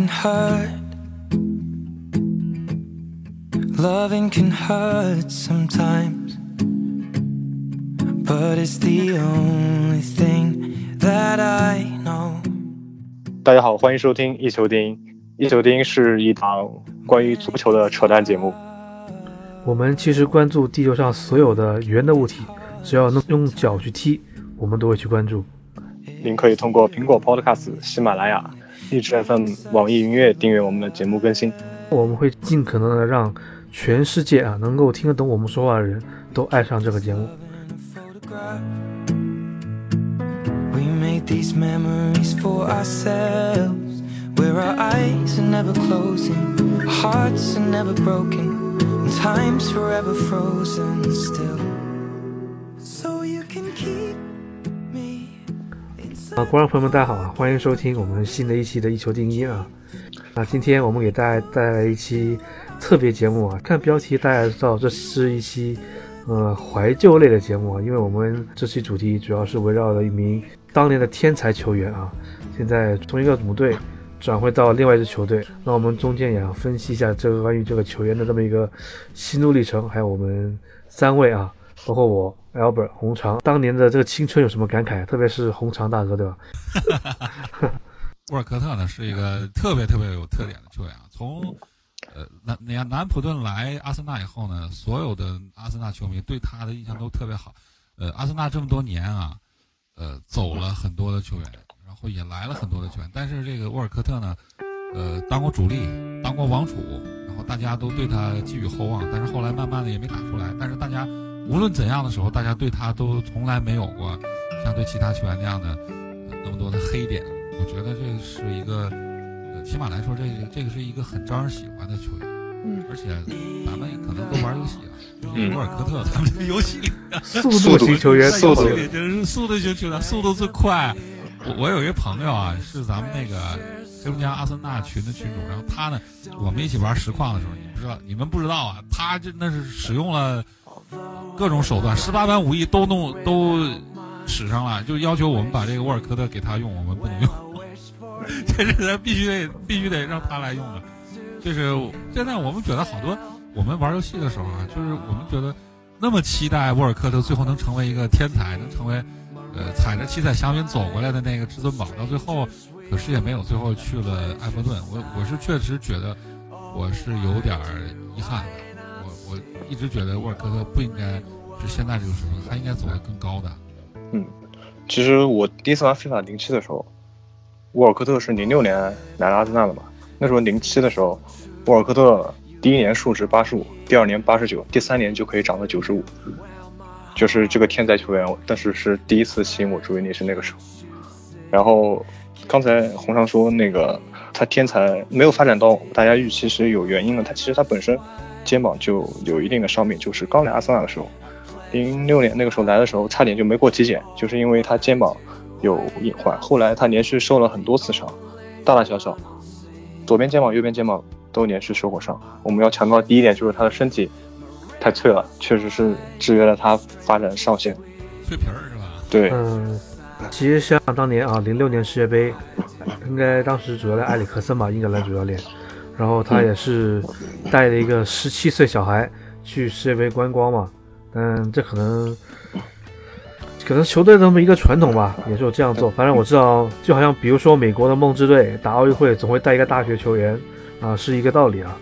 can hurt. Loving can hurt sometimes. But it's the only thing that I know. 大家好，欢迎收听一球丁。一球丁是一档关于足球的扯淡节目。我们其实关注地球上所有的圆的物体，只要能用脚去踢，我们都会去关注。您可以通过苹果 Podcast、喜马拉雅、荔枝 FM、网易云音乐订阅我们的节目更新。我们会尽可能的让全世界啊能够听得懂我们说话的人都爱上这个节目。We made these memories for ourselves, where our eyes are never closing, our hearts are never broken, and time's forever frozen still. 观众朋友们，大家好啊，欢迎收听我们新的一期的《一球定音》啊。啊，今天我们给大家带来一期特别节目啊。看标题大家知道这是一期呃怀旧类的节目啊，因为我们这期主题主要是围绕着一名当年的天才球员啊，现在从一个母队转会到另外一支球队。那我们中间也要分析一下这个关于这个球员的这么一个心路历程，还有我们三位啊，包括我 Albert 红肠当年的这个青春有什么感慨？特别是红肠大哥，对吧？沃尔科特呢是一个 特别特别有特点的球员啊。从呃南南南普顿来阿森纳以后呢，所有的阿森纳球迷对他的印象都特别好。呃，阿森纳这么多年啊，呃，走了很多的球员，然后也来了很多的球员，但是这个沃尔科特呢，呃，当过主力，当过王储，然后大家都对他寄予厚望，但是后来慢慢的也没打出来。但是大家无论怎样的时候，大家对他都从来没有过像对其他球员那样的、呃那么多的黑点。我觉得这是一个，呃，起码来说，这个这个是一个很招人喜欢的球员。嗯，而且咱们可能都玩游戏啊，就是嗯沃尔科特咱们这个游戏里速度型球员，速度在游戏里就是速度型球员，速度最快。我我有一个朋友啊，是咱们那个黑龙江阿森纳群的群主，然后他呢，我们一起玩实况的时候，你不知道，你们不知道啊，他真的是使用了各种手段，十八般武艺都弄都使上了，就要求我们把这个沃尔科特给他用，我们不能用，这是咱必须得必须得让他来用的。就是现在我们觉得好多我们玩游戏的时候啊，就是我们觉得那么期待沃尔科特最后能成为一个天才，能成为呃踩着七彩祥云走过来的那个至尊宝，到最后可是也没有最后去了埃弗顿。我我是确实觉得我是有点遗憾的。我一直觉得沃尔科特不应该是现在这个水平，他应该走得更高的。嗯其实我第一次玩非法零七的时候，沃尔科特是零六年来阿森纳的嘛。那时候零七的时候，沃尔科特第一年数值八十五，第二年八十九，第三年就可以涨到九十五，就是这个天才球员。但是是第一次吸引我注意力是那个时候。然后刚才红常说那个他天才没有发展到大家预期是有原因的，他其实他本身肩膀就有一定的伤病，就是刚来阿森纳的时候。零六年那个时候来的时候，差点就没过体检，就是因为他肩膀有隐患。后来他连续受了很多次伤，大大小小，左边肩膀、右边肩膀都连续受过伤。我们要强调第一点就是他的身体太脆了，确实是制约了他发展上限。脆皮儿是吧？对，嗯，其实像当年啊，零六年世界杯，应该当时主教练埃里克森吧，英格兰主教练，然后他也是带了一个十七岁小孩去世界杯观光嘛，但这可能可能球队这么一个传统吧，也是有这样做。反正我知道，就好像比如说美国的梦之队打奥运会总会带一个大学球员啊，是一个道理啊。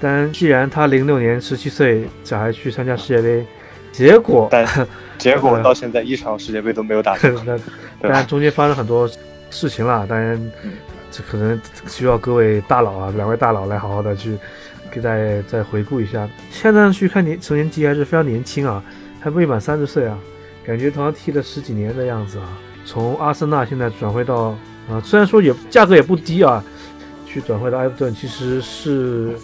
但既然他零六年十七岁小孩去参加世界杯，结果但 结果到现在一场世界杯都没有打 进。那对吧当然中间发生很多事情了，当然这可能需要各位大佬啊，两位大佬来好好的去给大家再回顾一下。现在去看年成年纪还是非常年轻啊，还未满三十岁啊，感觉好像踢了十几年的样子啊。从阿森纳现在转会到啊，虽然说也价格也不低啊，去转会到埃弗顿，其实是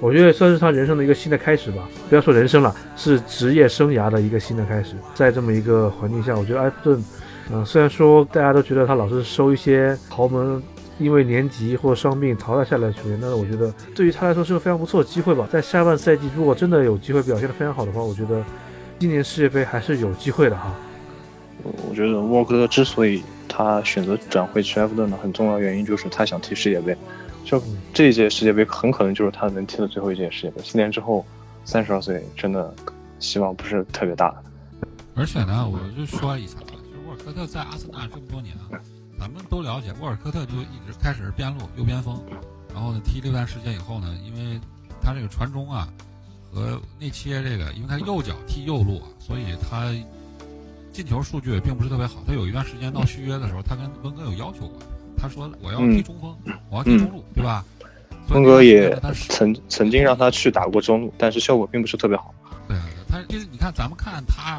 我觉得算是他人生的一个新的开始吧。不要说人生了，是职业生涯的一个新的开始。在这么一个环境下，我觉得埃弗顿，嗯、虽然说大家都觉得他老是收一些豪门。因为年级或伤病淘汰下来的球员，但是我觉得对于他来说是个非常不错的机会吧。在下半赛季，如果真的有机会表现得非常好的话，我觉得今年世界杯还是有机会的哈。我觉得沃克特之所以他他选择转会去埃弗顿的很重要原因就是他想踢世界杯，就这一届世界杯很可能就是他能踢的最后一届世界杯。四年之后，三十二岁，真的希望不是特别大。而且呢，我就说一下啊，就是沃尔科特在阿森纳这么多年啊，咱们都了解，沃尔科特就一直开始是边路右边锋，然后呢踢了一段时间以后呢，因为他这个传中啊和内切这个，因为他右脚踢右路，所以他进球数据也并不是特别好。他有一段时间到续约的时候，他跟温哥有要求过，他说我要踢中锋，我要踢中路，对吧？温哥也曾曾经让他去打过中路，但是效果并不是特别好。对，他就是你看，咱们看他。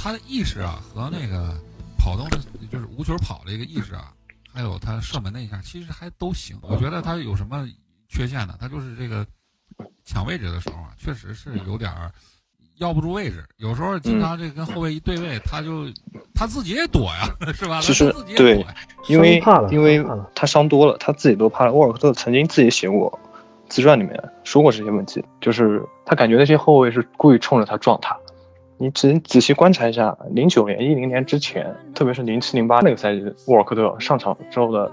他的意识啊，和那个跑动的，就是无球跑的一个意识啊，还有他射门那一下，其实还都行。我觉得他有什么缺陷呢？他就是这个抢位置的时候啊，确实是有点儿要不住位置。有时候经常这跟后卫一对位，他就他自己也躲呀，是吧？其实对，因为因为他伤多了，他自己都怕了。沃尔克特曾经自己写过自传里面说过这些问题，就是他感觉那些后卫是故意冲着他撞他。你只仔细观察一下，零九年、一零年之前，特别是零七、零八那个赛季，沃尔克特上场之后的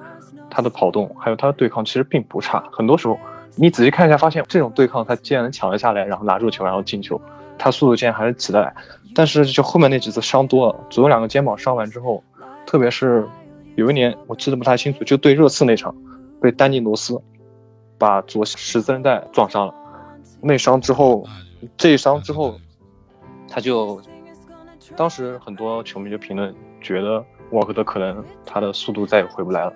他的跑动，还有他的对抗，其实并不差。很多时候，你仔细看一下，发现这种对抗他竟然能抢得下来，然后拿住球，然后进球，他速度竟然还是起得来。但是就后面那几次伤多了，左右两个肩膀伤完之后，特别是有一年我记得不太清楚，就对热刺那场，被丹尼罗斯把左十字韧带撞伤了。内伤之后，这一伤之后。他就当时很多球迷就评论，觉得沃尔科特可能他的速度再也回不来了。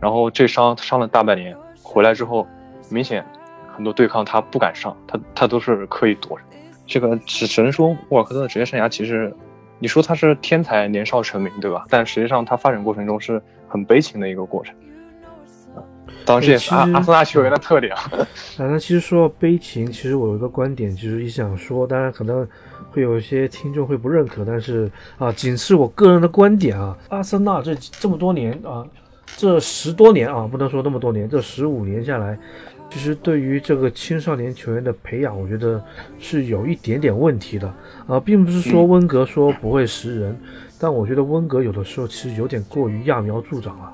然后这伤伤了大半年，回来之后，明显很多对抗他不敢上，他他都是刻意躲着。这个只只能说沃尔科特的职业生涯其实，你说他是天才年少成名，对吧？但实际上他发展过程中是很悲情的一个过程。当然这也是阿阿森纳球员的特点啊。反正其实说到悲情，其实我有一个观点，其实也想说，当然可能。会有一些听众会不认可，但是啊，仅是我个人的观点啊。阿森纳这这么多年啊，这十多年啊，不能说那么多年，这十五年下来，其实对于这个青少年球员的培养，我觉得是有一点点问题的啊，并不是说温格说不会识人，但我觉得温格有的时候其实有点过于揠苗助长了，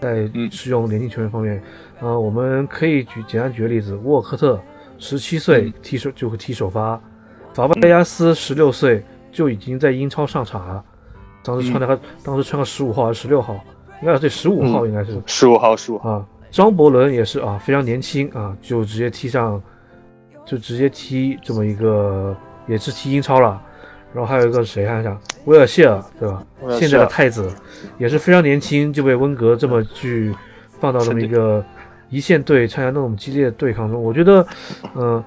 在使用年轻球员方面啊，我们可以举简单举个例子，沃克特十七岁踢首就会踢首发。法布雷加斯十六岁就已经在英超上场了，当时穿的，他当时穿个十五号还是十六号？应该是对十五号，应该是十五号，十五啊。张伯伦也是啊，非常年轻啊，就直接踢上，就直接踢这么一个，也是踢英超了。然后还有一个谁看一下，威尔谢尔，对吧？现在的太子也是非常年轻，就被温格这么去放到这么一个一线队参加那种激烈的对抗中。我觉得，嗯。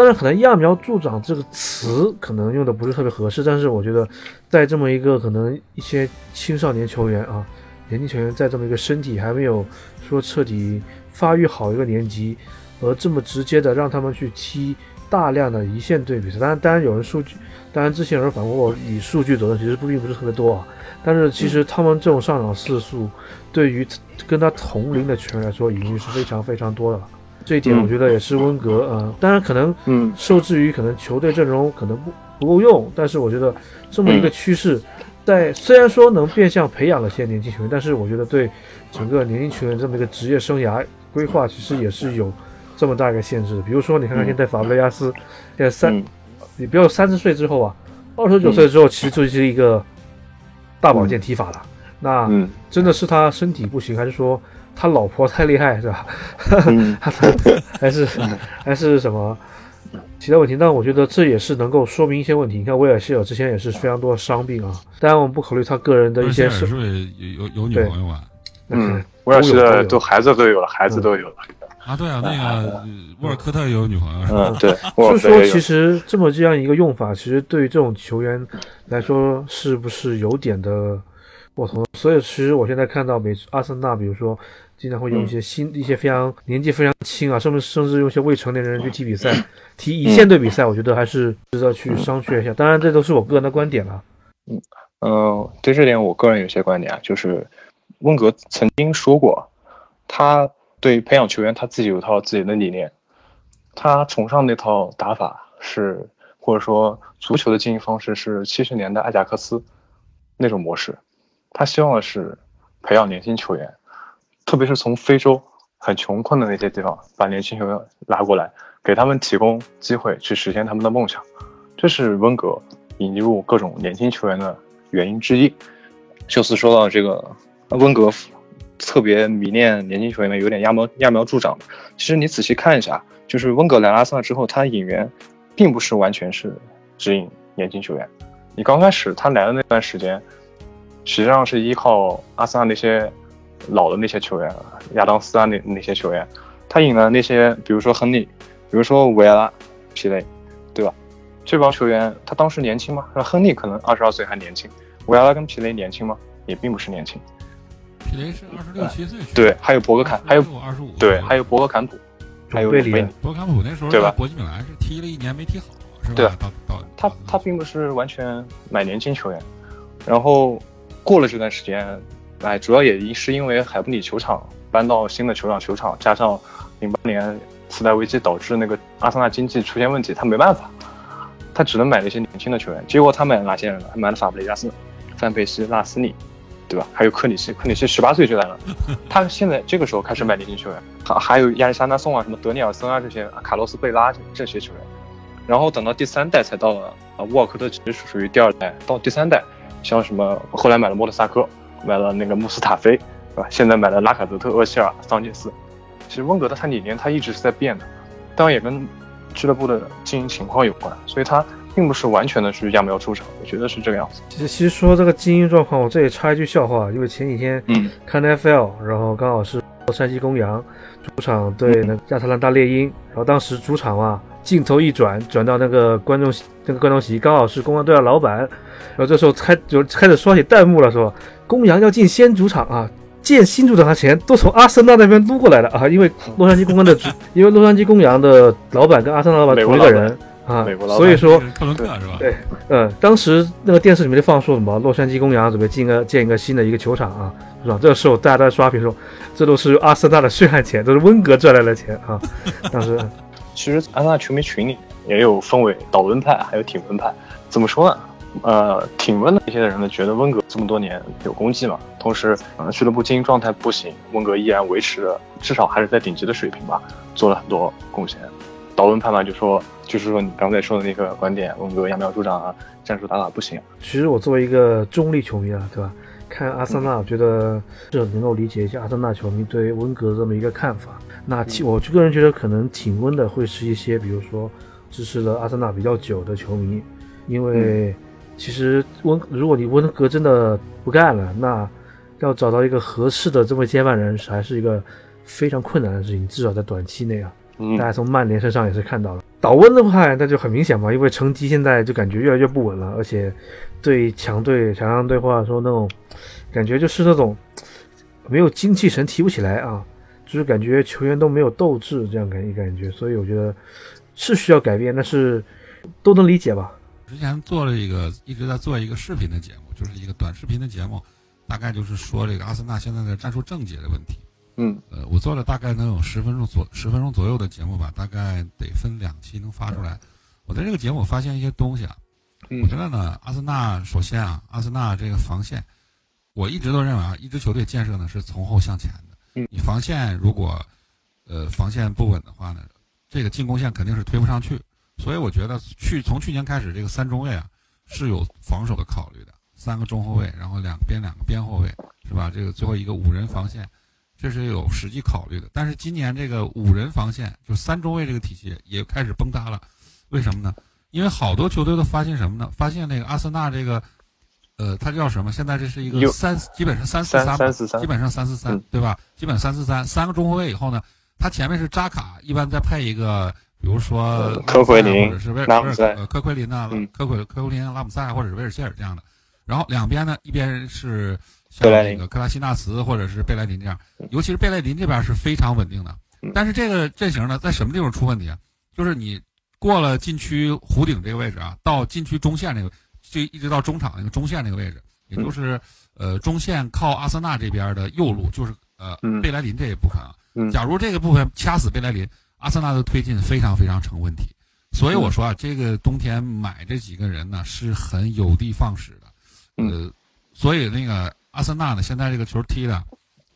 当然，可能“揠苗助长”这个词可能用的不是特别合适，但是我觉得，在这么一个可能一些青少年球员啊，年轻球员在这么一个身体还没有说彻底发育好一个年级，而这么直接的让他们去踢大量的一线队比赛，当然，当然有人数据，当然之前有人反驳我以数据得论，其实不并不是特别多啊，但是其实他们这种上场次数，对于跟他同龄的球员来说，已经是非常非常多的了。这一点我觉得也是温格，呃，当然可能，嗯，受制于可能球队阵容可能不不够用，但是我觉得这么一个趋势，在虽然说能变相培养了些年轻球员，但是我觉得对整个年轻球员这么一个职业生涯规划，其实也是有这么大一个限制。比如说，你看看现在法布雷加斯，现在三，你不要三十岁之后啊，二十九岁之后，其实就是一个大保健踢法了。那真的是他身体不行，还是说？他老婆太厉害是吧？还是还是什么其他问题？但我觉得这也是能够说明一些问题。你看威尔希尔之前也是非常多的伤病啊。当然我们不考虑他个人的一些是不是有有有女朋友啊？嗯，威尔希尔都孩子都有了，孩子都有了啊。对啊，那个沃尔科特有女朋友。嗯，对。就是说，其实这么这样一个用法，其实对于这种球员来说，是不是有点的不同？所以，其实我现在看到美阿森纳，比如说。经常会用一些新、一些非常年纪非常轻啊，甚至甚至用一些未成年人去踢比赛，踢一线队比赛，我觉得还是值得去商榷一下。当然，这都是我个人的观点了。嗯嗯，对这点我个人有些观点啊，就是温格曾经说过，他对培养球员他自己有套自己的理念，他崇尚那套打法是，或者说足球的经营方式是七十年代阿贾克斯那种模式，他希望的是。培养年轻球员，特别是从非洲很穷困的那些地方把年轻球员拉过来，给他们提供机会去实现他们的梦想，这是温格引入各种年轻球员的原因之一。秀斯说到这个温格特别迷恋年轻球员的，有点揠苗揠苗助长。其实你仔细看一下，就是温格来阿森纳之后，他引援并不是完全是指引年轻球员。你刚开始他来的那段时间，实际上是依靠阿森纳那些老的那些球员，亚当斯啊那那些球员，他引了那些，比如说亨利，比如说维埃拉、皮雷，对吧？这帮球员他当时年轻吗？亨利可能二十二岁还年轻，维埃拉跟皮雷年轻吗？也并不是年轻。皮雷是二十六七岁，对，还有博格坎，还有二十五，对，还有博格坎普，还有贝里贝里，博坎普那时候对吧国际米兰是踢了一年没踢好，是吧？对啊到到他他并不是完全买年轻球员，然后过了这段时间，哎，主要也是因为海布里球场搬到新的球场，球场加上零八年次贷危机导致那个阿森纳经济出现问题，他没办法，他只能买那些年轻的球员。结果他买了哪些人呢？他买了法布雷加斯、范佩西、纳斯里，对吧？还有克里希，克里希十八岁就来了，他现在这个时候开始买年轻球员，还还有亚历山大宋啊，什么德尼尔森啊这些，卡洛斯贝拉这这些球员。然后等到第三代才到了啊，沃尔科特其实属于第二代，到第三代，像什么后来买了莫德萨科，买了那个穆斯塔菲，对吧？现在买了拉卡泽特、厄齐尔、桑切斯。其实温格的他理念他一直是在变的，当然也跟俱乐部的经营情况有关，所以他并不是完全的去揠苗助长，我觉得是这个样子。其实其实说这个经营状况，我这里插一句笑话，因为前几天嗯看 NFL，然后刚好是洛杉矶公羊主场对那个亚特兰大猎鹰，然后当时主场啊，镜头一转转到那个观众席那个观众席，刚好是公羊队的老板，然后这时候开就开始刷起弹幕了，说公羊要进新主场啊。建新主场的钱都从阿森纳那边撸过来的啊，因为 洛杉矶公羊的主，因为洛杉矶公羊的老板跟阿森纳老板同一个人啊所以说？对嗯，当时那个电视里面就放说什么洛杉矶公羊准备建个建一个新的一个球场啊，是吧？这个时候大家都在刷屏说，这都是阿森纳的血汗钱，都是温格赚来的钱啊。当时其实阿森纳球迷群里也有分为导温派，还有挺温派。怎么说呢？呃，挺温的一些人呢，觉得温格这么多年有功绩嘛，同时，呃，俱乐部经营状态不行，温格依然维持了至少还是在顶级的水平吧，做了很多贡献。导温派嘛，就说就是说你刚才说的那个观点，温格揠苗助长啊，战术打法不行。其实我作为一个中立球迷啊，对吧？看阿森纳，我觉得是能够理解一下阿森纳球迷对温格这么一个看法。那其我个人觉得可能挺温的，会是一些比如说支持了阿森纳比较久的球迷，因为其实温如果你温格真的不干了，那要找到一个合适的这么接班人，还是一个非常困难的事情，至少在短期内啊。嗯大家从曼联身上也是看到了。倒温的话，那就很明显嘛，因为成绩现在就感觉越来越不稳了，而且对强队、强强队或者说那种感觉就是那种没有精气神提不起来啊，就是感觉球员都没有斗志这样感一感觉，所以我觉得是需要改变，但是都能理解吧。之前做了一个一直在做一个视频的节目，就是一个短视频的节目，大概就是说这个阿森纳现在的战术症结的问题。嗯呃，我做了大概能有十分钟左十分钟左右的节目吧，大概得分两期能发出来。我在这个节目发现一些东西啊，嗯我觉得呢，阿森纳首先啊，阿森纳这个防线，我一直都认为啊，一支球队建设呢是从后向前的。嗯你防线如果呃防线不稳的话呢，这个进攻线肯定是推不上去。所以我觉得去从去年开始，这个三中卫啊是有防守的考虑的，三个中后卫，然后两边两个边后卫，是吧？这个最后一个五人防线，这是有实际考虑的。但是今年这个五人防线，就三中卫这个体系也开始崩塌了，为什么呢？因为好多球队都发现什么呢？发现那个阿森纳这个，呃，它叫什么？现在这是一个有三，基本上三四三三，四三基本上三四三嗯，对吧？基本三四三，三个中后卫以后呢，他前面是扎卡，一般再配一个，比如说呃科奎林或者是威尔呃科奎林呐、嗯科奎科奎林、拉姆塞或者是威尔希尔这样的。然后两边呢，一边是像贝莱林那个克拉西纳茨或者是贝莱林这样嗯，尤其是贝莱林这边是非常稳定的嗯。但是这个阵型呢，在什么地方出问题啊？就是你过了禁区弧顶这个位置啊，到禁区中线这个，就一直到中场那个中线那个位置，也嗯就是呃中线靠阿森纳这边的右路，就是呃嗯贝莱林这一部分啊。嗯假如这个部分掐死贝莱林，阿森纳的推进非常非常成问题。所以我说啊，这个冬天买这几个人呢是很有的放矢的。嗯呃，所以那个阿森纳呢，现在这个球踢的，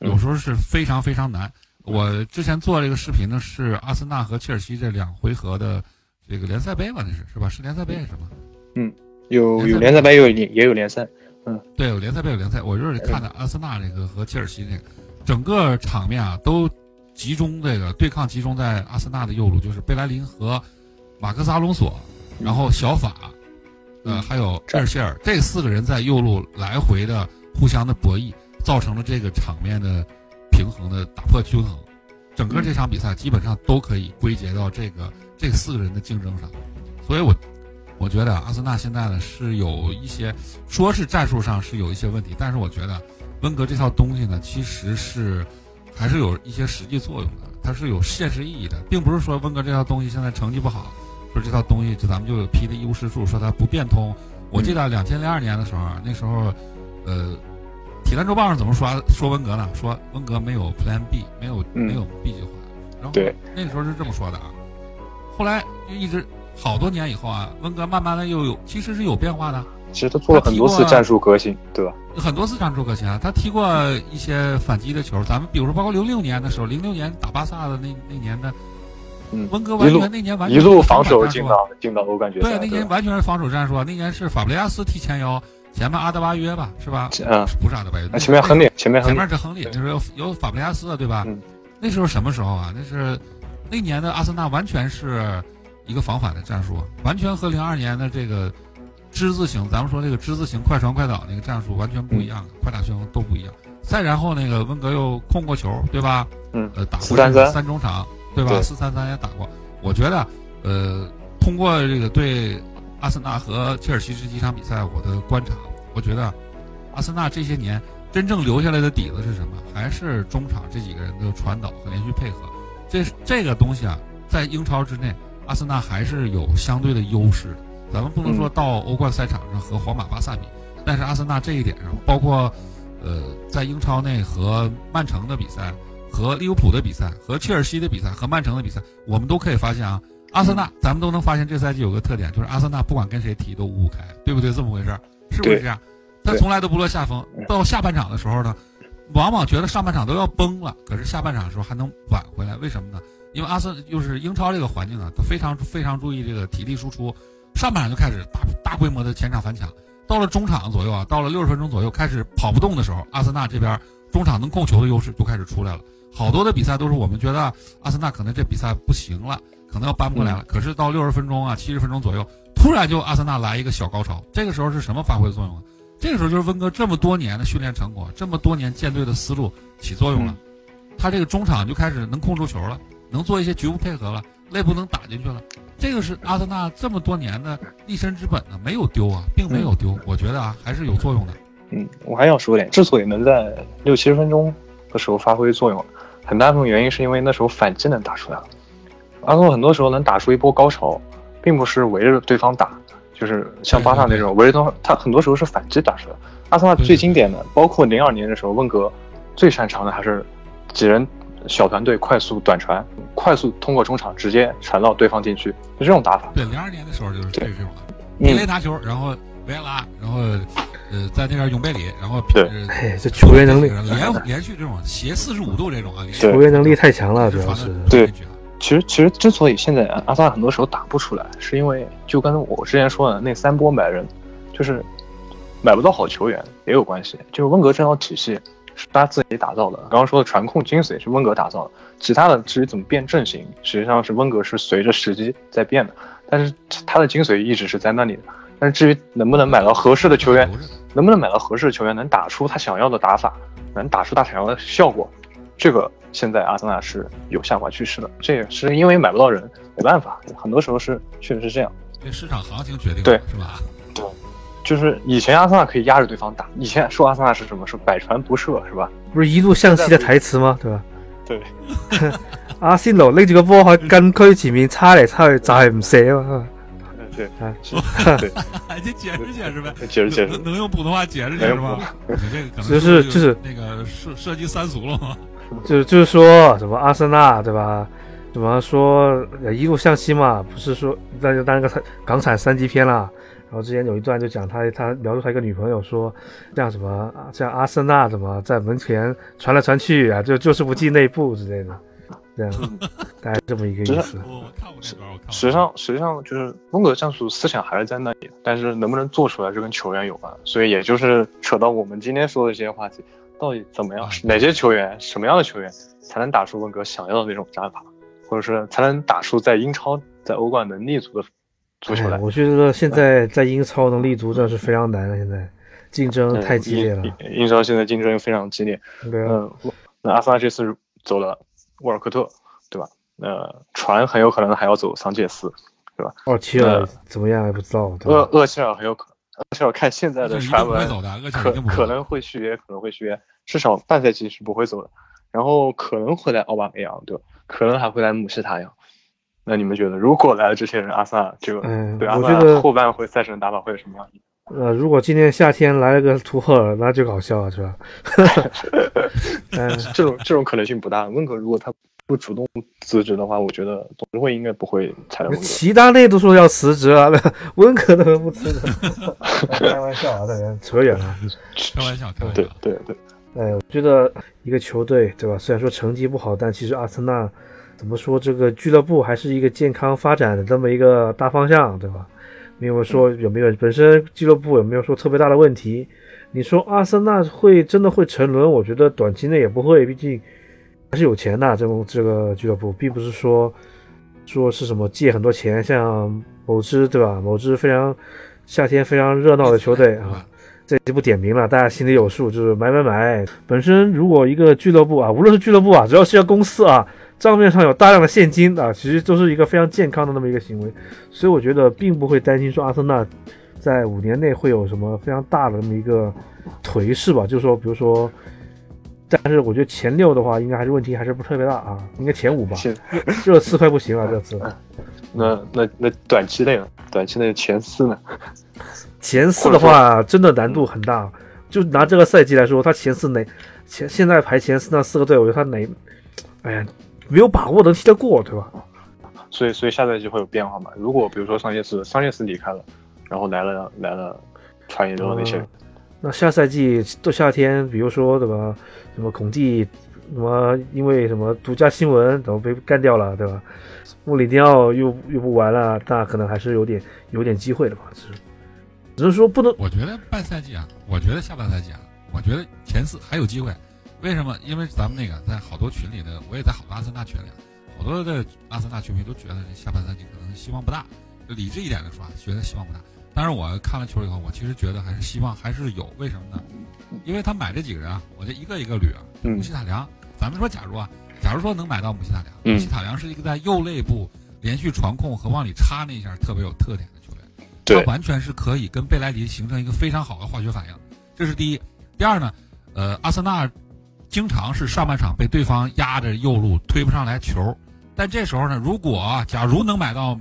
有时候是非常非常难。我之前做这个视频呢，是阿森纳和切尔西这两回合的这个联赛杯吧？那是是吧？是联赛杯还是什么？嗯，有有联赛杯，有也有联赛。嗯，对，有联赛杯有联赛。我就是看的阿森纳这个和切尔西这个，整个场面啊都集中这个对抗集中在阿森纳的右路，就是贝莱林和马克斯阿隆索，然后小法，呃，还有热尔谢尔这四个人在右路来回的互相的博弈，造成了这个场面的。平衡的打破均衡，整个这场比赛基本上都可以归结到这个这四个人的竞争上，所以我我觉得阿森纳现在呢是有一些说是战术上是有一些问题，但是我觉得温格这套东西呢其实是还是有一些实际作用的，它是有现实意义的，并不是说温格这套东西现在成绩不好，说这套东西就咱们就批的一无是处，说它不变通。我记得两千零二年的时候，那时候呃。体坛周报上怎么说说温格呢？说温格没有 Plan B，没有没有 B 计划。然后那个时候是这么说的啊。后来就一直好多年以后啊，温格慢慢的又有其实是有变化的。其实他做了很多次战术革新，对吧？很多次战术革新啊，他踢过一些反击的球。咱们比如说，包括零六年的时候，零六年打巴萨的那那年的，嗯，温格完全那年完全一路防守进到进到欧冠决赛。对，那年完全是防守战术啊。那年是法布雷加斯踢前腰。前面阿德巴约吧，是吧？嗯，不是阿德巴约。那前面亨利，前面前面是亨利。那时候有有法布雷加斯的，对吧？嗯。那时候什么时候啊？那是那年的阿森纳完全是一个防反的战术，完全和零二年的这个之字形，咱们说这个之字形快传快倒那个战术完全不一样，快打旋风都不一样。再然后那个温格又控过球，对吧？嗯。呃，打过三中场，对吧？四三三也打过。我觉得，呃，通过这个对。阿森纳和切尔西这几场比赛，我的观察，我觉得，阿森纳这些年真正留下来的底子是什么？还是中场这几个人的传导和连续配合。这这个东西啊，在英超之内，阿森纳还是有相对的优势。咱们不能说到欧冠赛场上和皇马、巴萨比，但是阿森纳这一点上，包括，呃，在英超内和曼城的比赛、和利物浦的比赛、和切尔西的比赛、和曼城的比赛，我们都可以发现啊。阿森纳，咱们都能发现这赛季有个特点，就是阿森纳不管跟谁踢都五五开，对不对？这么回事儿，是不是这样？他从来都不落下风。到下半场的时候呢，往往觉得上半场都要崩了，可是下半场的时候还能挽回来，为什么呢？因为阿森就是英超这个环境啊，他非常非常注意这个体力输出，上半场就开始大大规模的前场反抢，到了中场左右啊，到了六十分钟左右开始跑不动的时候，阿森纳这边中场能控球的优势就开始出来了。好多的比赛都是我们觉得阿森纳可能这比赛不行了。可能要扳不过来了，可是到六十分钟啊，七十分钟左右，突然就阿森纳来一个小高潮。这个时候是什么发挥作用啊？这个时候就是温哥这么多年的训练成果，这么多年建队的思路起作用了。他这个中场就开始能控住球了，能做一些局部配合了，内部能打进去了。这个是阿森纳这么多年的立身之本呢，没有丢啊，并没有丢。我觉得啊，还是有作用的。嗯，我还要说点，之所以能在六七十分钟的时候发挥作用，很大部分原因是因为那时候反击能打出来了。阿森纳很多时候能打出一波高潮，并不是围着对方打，就是像巴萨那种围着对方，他很多时候是反击打出来。阿森纳最经典的，包括零二年的时候，温格最擅长的还是几人小团队快速短传，快速通过中场直接传到对方禁区，就这种打法。对，零二年的时候就是这种的，伊雷拿球，然后维埃拉，然后呃在那边永贝里，然后对，这球员能力连连续这种斜四十五度这种啊，球员能力太强了，主要是对。其实，其实之所以现在阿森纳很多时候打不出来，是因为就跟我之前说的那三波买人，就是买不到好球员也有关系。就是温格这套体系是他自己打造的，刚刚说的传控精髓是温格打造的，其他的至于怎么变阵型，实际上是温格是随着时机在变的。但是他的精髓一直是在那里的。但是至于能不能买到合适的球员，能不能买到合适的球员，能打出他想要的打法，能打出他想要的效果，这个。现在阿森纳是有下滑趋势的，这也是因为买不到人，没办法，很多时候是确实是这样。这市场行情决定对是吧？对，就是以前阿森纳可以压着对方打，以前说阿森纳是什么？是百传不射是吧？不是一路向西的台词吗？对吧？对。阿仙奴拎住个波喺禁区前面叉嚟叉去，就系唔射嘛。对，对，你解释解释呗，解释解释，能用普通话解释解释吗？你这个可能就是就是那个涉涉及三俗了吗？就就是说什么阿森纳对吧？怎么说一路向西嘛？不是说那就当个港产三级片了。然后之前有一段就讲他他描述他一个女朋友说，像什么像阿森纳怎么在门前传来传去啊，就就是不进内部之类的，这样大概这么一个意思。我我看过这段，我看过。实际上实际上就是风格战术思想还是在那里，但是能不能做出来，就跟球员有关。所以也就是扯到我们今天说的这些话题，到底怎么样，哪些球员，什么样的球员才能打出温格想要的那种战法，或者是才能打出在英超、在欧冠能立足的足球来？我觉得现在在英超能立足真是非常难了，现在竞争太激烈了。英英超现在竞争非常激烈。对啊，嗯，那阿森纳这次走了沃尔科特，对吧？那船很有可能还要走桑切斯，对吧？奥齐尔怎么样还不知道。厄厄齐尔很有可能，厄齐尔看现在的传闻，可可可能会续约，可能会续约，至少半赛季是不会走的。然后可能会来奥巴梅扬，对吧？可能还会来姆希塔扬。那你们觉得，如果来了这些人，阿森纳这个嗯，对阿我觉得后半会赛程打法会有什么样？呃，如果今年夏天来了个图赫尔，那就搞笑了，是吧？嗯，这种这种可能性不大。温格如果他不主动辞职的话，我觉得董事会应该不会裁了温格。齐达内都说要辞职了，温格都不辞职，开玩笑啊，大家扯远了。开玩笑，开玩笑。对对对，哎，我觉得一个球队，对吧？虽然说成绩不好，但其实阿森纳怎么说，这个俱乐部还是一个健康发展的这么一个大方向，对吧？没有说有没有本身俱乐部有没有说特别大的问题。你说阿森纳会真的会沉沦？我觉得短期内也不会，毕竟还是有钱的这种这个俱乐部，并不是说说是什么借很多钱，像某支对吧？某支非常夏天非常热闹的球队 啊。这就不点名了，大家心里有数，就是买买买。本身如果一个俱乐部啊，无论是俱乐部啊，只要是一个公司啊，账面上有大量的现金啊，其实都是一个非常健康的那么一个行为。所以我觉得并不会担心说阿森纳在五年内会有什么非常大的那么一个颓势吧。就是说，比如说，但是我觉得前六的话，应该还是问题还是不特别大啊，应该前五吧。前 热刺快不行了，这次。那那那短期内呢？短期内前四呢？前四的话，真的难度很大。就拿这个赛季来说，他前四哪前现在排前四那四个队，我觉得他哪，哎呀，没有把握能踢得过，对吧？所以所以下赛季会有变化嘛？如果比如说桑切斯桑切斯离开了，然后来了来了传言中的那些人，那下赛季到夏天，比如说什么什么孔蒂，什么因为什么独家新闻怎么被干掉了，对吧？穆里尼奥又又不玩了，那可能还是有点有点机会的吧，只是只是说不能。我觉得半赛季啊，我觉得下半赛季啊，我觉得前四还有机会。为什么？因为咱们那个在好多群里的，我也在好多阿森纳群里，好多的阿森纳球迷都觉得下半赛季可能希望不大。理智一点的说，觉得希望不大。但是我看了球以后，我其实觉得还是希望还是有。为什么呢？因为他买这几个人啊，我就一个一个捋啊。姆希塔良，咱们说假如啊，假如说能买到姆希塔良，姆希塔良是一个在右肋部连续传控和往里插那一下特别有特点的球员。对他完全是可以跟贝莱迪形成一个非常好的化学反应，这是第一。第二呢，呃，阿森纳经常是上半场被对方压着右路推不上来球，但这时候呢，如果啊假如能买到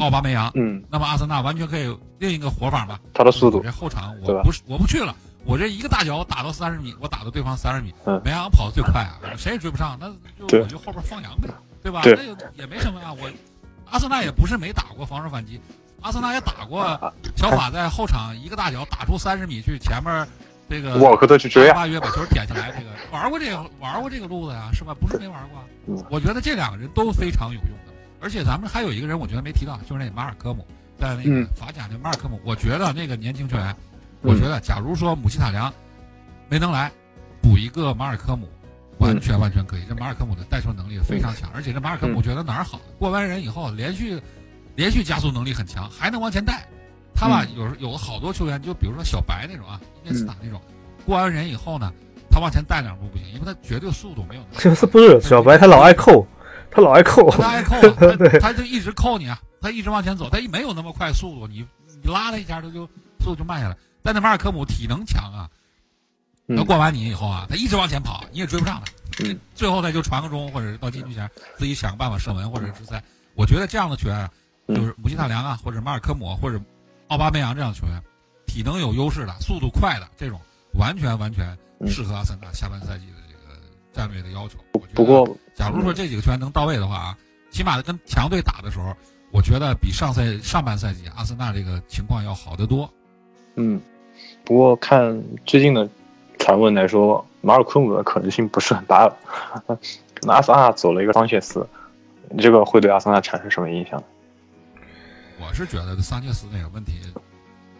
奥巴梅扬，嗯，那么阿森纳完全可以另一个活法嘛，他的速度。这后场我不是我不去了，我这一个大脚打到三十米，我打到对方三十米，嗯。梅扬跑得最快啊，谁也追不上，那就我就后边放羊呗，对吧？对。那也也没什么呀，我阿森纳也不是没打过防守反击，阿森纳也打过小法在后场一个大脚打出三十米去前面这个沃尔科特去追啊，八约把球点起来，这个玩过这个玩过这个路子呀，是吧？不是没玩过。我觉得这两个人都非常有用。的，而且咱们还有一个人，我觉得没提到，就是那马尔科姆，在那个嗯。法甲那马尔科姆，我觉得那个年轻球员，我觉得假如说姆希塔良没能来，补一个马尔科姆。完全完全可以，这马尔科姆的带球能力非常强，而且这马尔科姆我觉得哪儿好，过完人以后连续连续加速能力很强，还能往前带。他吧有时有好多球员，就比如说小白那种啊，伊涅斯塔那种，过完人以后呢，他往前带两步不行，因为他绝对速度没有那么这 是不是小白？他老爱扣，他老爱扣。他爱扣啊，他他就一直扣你啊，他一直往前走，他没有那么快速度，你你拉他一下，他就速度就慢下来。但那马尔科姆体能强啊，嗯他过完你以后啊，他一直往前跑，你也追不上他。嗯最后他就传个中，或者是到禁区前自己想个办法射门，或者是直塞。我觉得这样的球员就是姆希塔良啊，或者马尔科姆，或者奥巴梅扬这样的球员，体能有优势的，速度快的这种，完全完全适合阿森纳下半赛季战略的要求。不过假如说这几个球员能到位的话啊，起码跟强队打的时候，我觉得比上赛上半赛季阿森纳这个情况要好得多。嗯，不过看最近的传闻来说，马尔科姆的可能性不是很大了。阿森纳走了一个桑切斯，这个会对阿森纳产生什么影响？我是觉得桑切斯那个问题，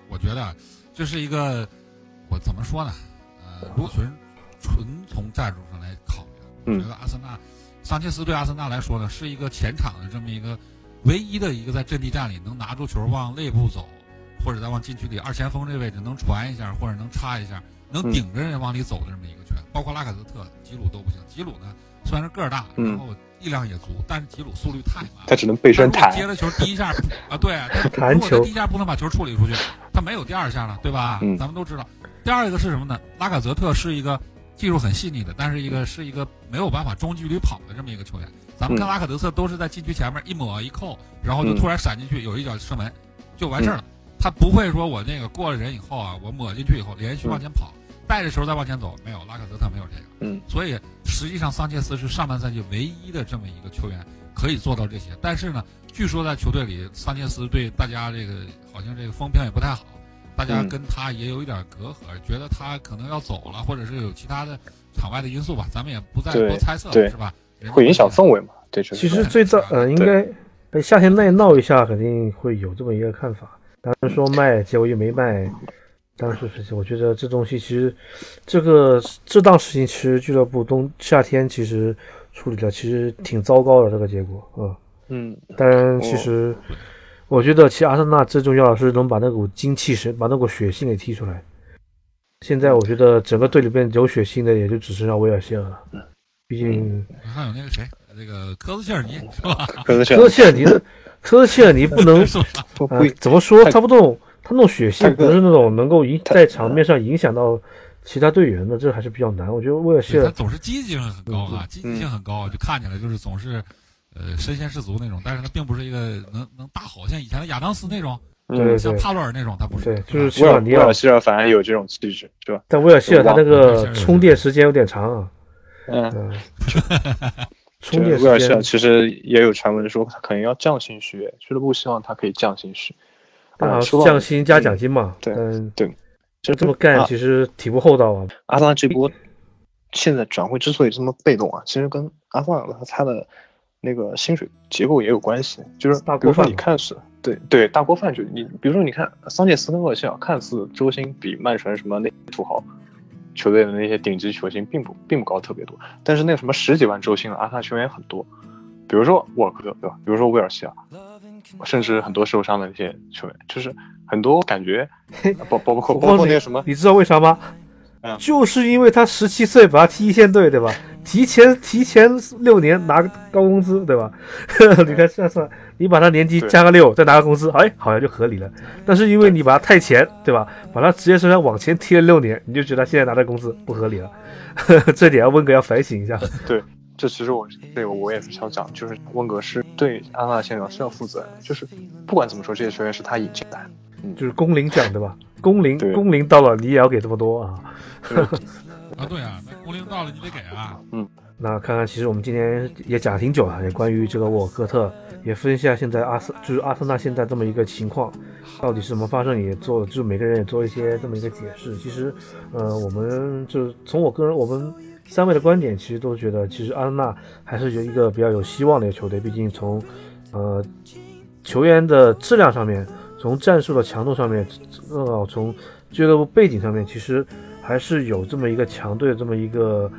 我觉得这是一个，我怎么说呢？呃，如果纯纯从战术上来考虑，我觉得阿森纳桑切斯对阿森纳来说呢，是一个前场的这么一个唯一的一个在阵地战里能拿住球往内部走，或者在往禁区里二前锋这位置能传一下或者能插一下，能顶着人往里走的这么一个球员。包括拉卡泽特、吉鲁都不行。吉鲁呢，虽然是个儿大，然后力量也足，但是吉鲁速率太慢，他只能背身弹。接了球第一下啊，对，他如果他第一下不能把球处理出去，他没有第二下了，对吧？嗯，咱们都知道。第二个是什么呢？拉卡泽特是一个技术很细腻的，但是一个是一个没有办法中距离跑的这么一个球员。咱们看拉卡德特都是在禁区前面一抹一扣，然后就突然闪进去，有一脚射门就完事儿了。他不会说我那个过了人以后啊，我抹进去以后连续往前跑。带着球再往前走，没有拉卡德特没有这个，嗯，所以实际上桑切斯是上半赛季唯一的这么一个球员可以做到这些。但是呢，据说在球队里，桑切斯对大家这个好像这个风评也不太好，大家跟他也有一点隔阂，觉得他可能要走了，或者是有其他的场外的因素吧，咱们也不再多猜测了，是吧？会影响氛围嘛？对，其实最早呃，应该夏天内闹一下，肯定会有这么一个看法。当时说卖，结果又没卖。当时事情，我觉得这东西其实，这个这档事情其实俱乐部冬夏天其实处理的其实挺糟糕的这个结果啊。嗯，当然，其实我觉得其实阿森纳最重要的是能把那股精气神、把那股血性给踢出来。现在我觉得整个队里边有血性的也就只剩下威尔希尔了。毕竟还有那个谁，那个科斯切尔尼是吧？科斯切尔尼的科斯切尔尼不能 怎么说他不动。他那种血性不是那种能够影在场面上影响到其他队员的，这还是比较难。我觉得威尔希尔他总是积极性很高啊，积极性很高，就看起来就是总是呃身先士卒那种。但是他并不是一个能能大吼像以前的亚当斯那种，对像帕洛尔那种，他不是。对，就是威尔威尔希尔反而有这种气质，是吧？但威尔希尔他那个充电时间有点长啊。嗯。充电威尔希尔其实也有传闻说他可能要降薪续约，俱乐部希望他可以降薪续。啊，降薪加奖金嘛，对，嗯，对，就这么干，其实挺不厚道啊。阿森纳这波现在转会之所以这么被动啊，其实跟阿森纳他的那个薪水结构也有关系。就是比如说你看似，对对，大锅饭就你，比如说你看桑切斯跟厄齐尔，看似周薪比曼城什么那土豪球队的那些顶级球星并不并不高特别多，但是那个什么十几万周薪的阿森纳球员很多，比如说沃尔克特，对吧？比如说威尔希尔。甚至很多受伤的那些球员，就是很多感觉，包包括包括那个什么，你知道为啥吗？嗯，就是因为他十七岁把他踢一线队，对吧？提前提前六年拿个高工资，对吧？你看算算，你把他年纪加个六，再拿个工资，哎，好像就合理了。但是因为你把他太前，对吧？把他职业生涯往前踢了六年，你就觉得现在拿的工资不合理了。这点温格要反省一下。对。这其实我这个我也是想讲，就是温格是对安纳先生是要负责任，就是不管怎么说，这些球员是他引进来，嗯，就是工龄奖对吧？工龄工龄到了，你也要给这么多啊？啊，对啊，那工龄到了你得给啊。嗯，那看看，其实我们今天也讲挺久了，也关于这个沃克特，也分析一下现在阿森就是阿森纳现在这么一个情况，到底是怎么发生，也做就是每个人也做一些这么一个解释。其实，呃，我们就是从我个人我们。三位的观点其实都觉得，其实阿森纳还是有一个比较有希望的一个球队。毕竟从，呃，球员的质量上面，从战术的强度上面，呃，从俱乐部背景上面，其实还是有这么一个强队这么一个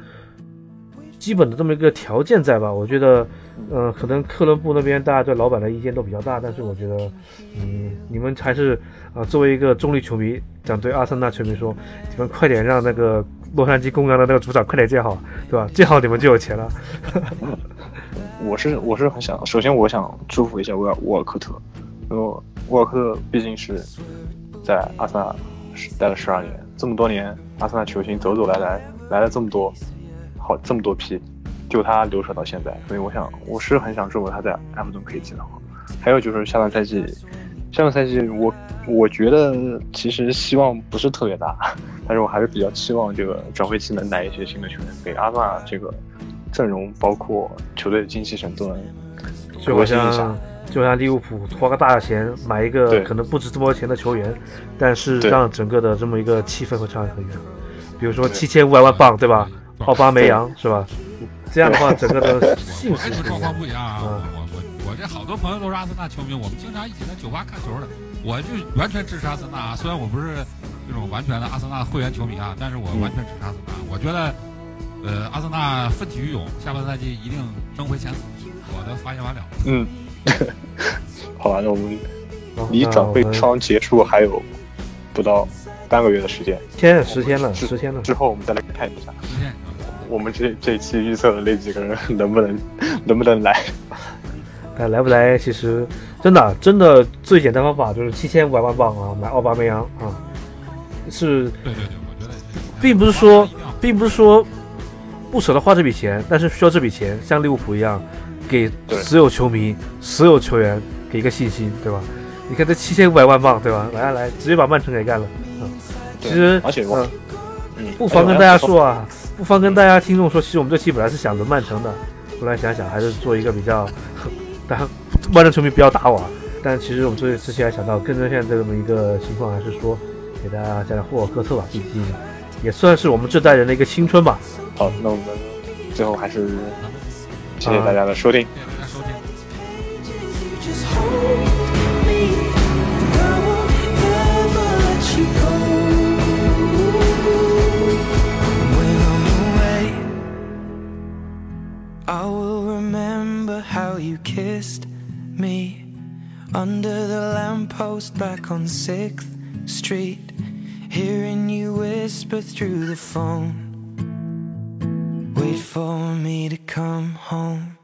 基本的这么一个条件在吧？我觉得，呃，可能克伦布那边大家对老板的意见都比较大，但是我觉得，嗯，你们还是啊，作为一个中立球迷，想对阿森纳球迷说，你们快点让那个。洛杉矶公羊的那个主场快点建好，对吧？建好你们就有钱了。我是我是很想，首先我想祝福一下沃尔沃尔科特，因为沃尔科特毕竟是在阿森纳待了十二年，这么多年阿森纳球星走走来来来了这么多，好这么多批，就他留守到现在，所以我想我是很想祝福他在埃弗顿可以进得好。还有就是下半赛季。下个赛季，我我觉得其实希望不是特别大，但是我还是比较期望这个转会期能来一些新的球员，给阿森纳这个阵容，包括球队的精气神都能就好像就像利物浦花个大钱买一个可能不值这么多钱的球员，但是让整个的这么一个气氛会差很远。比如说对七千五百万镑，对吧？奥巴梅扬是吧？这样的话，整个的 我性质跟状。况不一样啊！嗯我我我我这好多朋友都是阿森纳球迷，我们经常一起在酒吧看球的。我就完全支持阿森纳啊，虽然我不是这种完全的阿森纳会员球迷啊，但是我完全支持阿森纳。我觉得，呃，阿森纳奋起于勇，下半赛季一定争回前四。我的发言完了。嗯，好吧，那我们离转会窗结束还有不到半个月的时间，天十天了，十天了。之后我们再来看一下，我们这这期预测的那几个人能不能能不能来？哎来不来，其实真的真的最简单方法就是七千五百万镑啊，买奥巴梅扬啊，是对对对，我觉得并不是说并不是说不舍得花这笔钱，但是需要这笔钱，像利物浦一样，给所有球迷、所有球员给一个信心，对吧？你看这七千五百万镑，对吧？来来来，直接把曼城给干了。嗯，其实而且我嗯，嗯，不妨跟大家说啊，不妨跟大家听众说，其实我们这期本来是想轮曼城的，后来想想还是做一个比较，当然曼城球迷不要打我啊。但其实我们这之前还想到，更正现在这么一个情况，还是说给大家讲讲霍尔科特吧，毕竟也算是我们这代人的一个青春吧。好，那我们最后还是谢谢大家的收听。谢谢大家收听。 Just hold me, and I won't ever let you go. When I'm away, I will remember how you kissed me under the lamppost back on Sixth Street, hearing you whisper through the phone. For me to come home.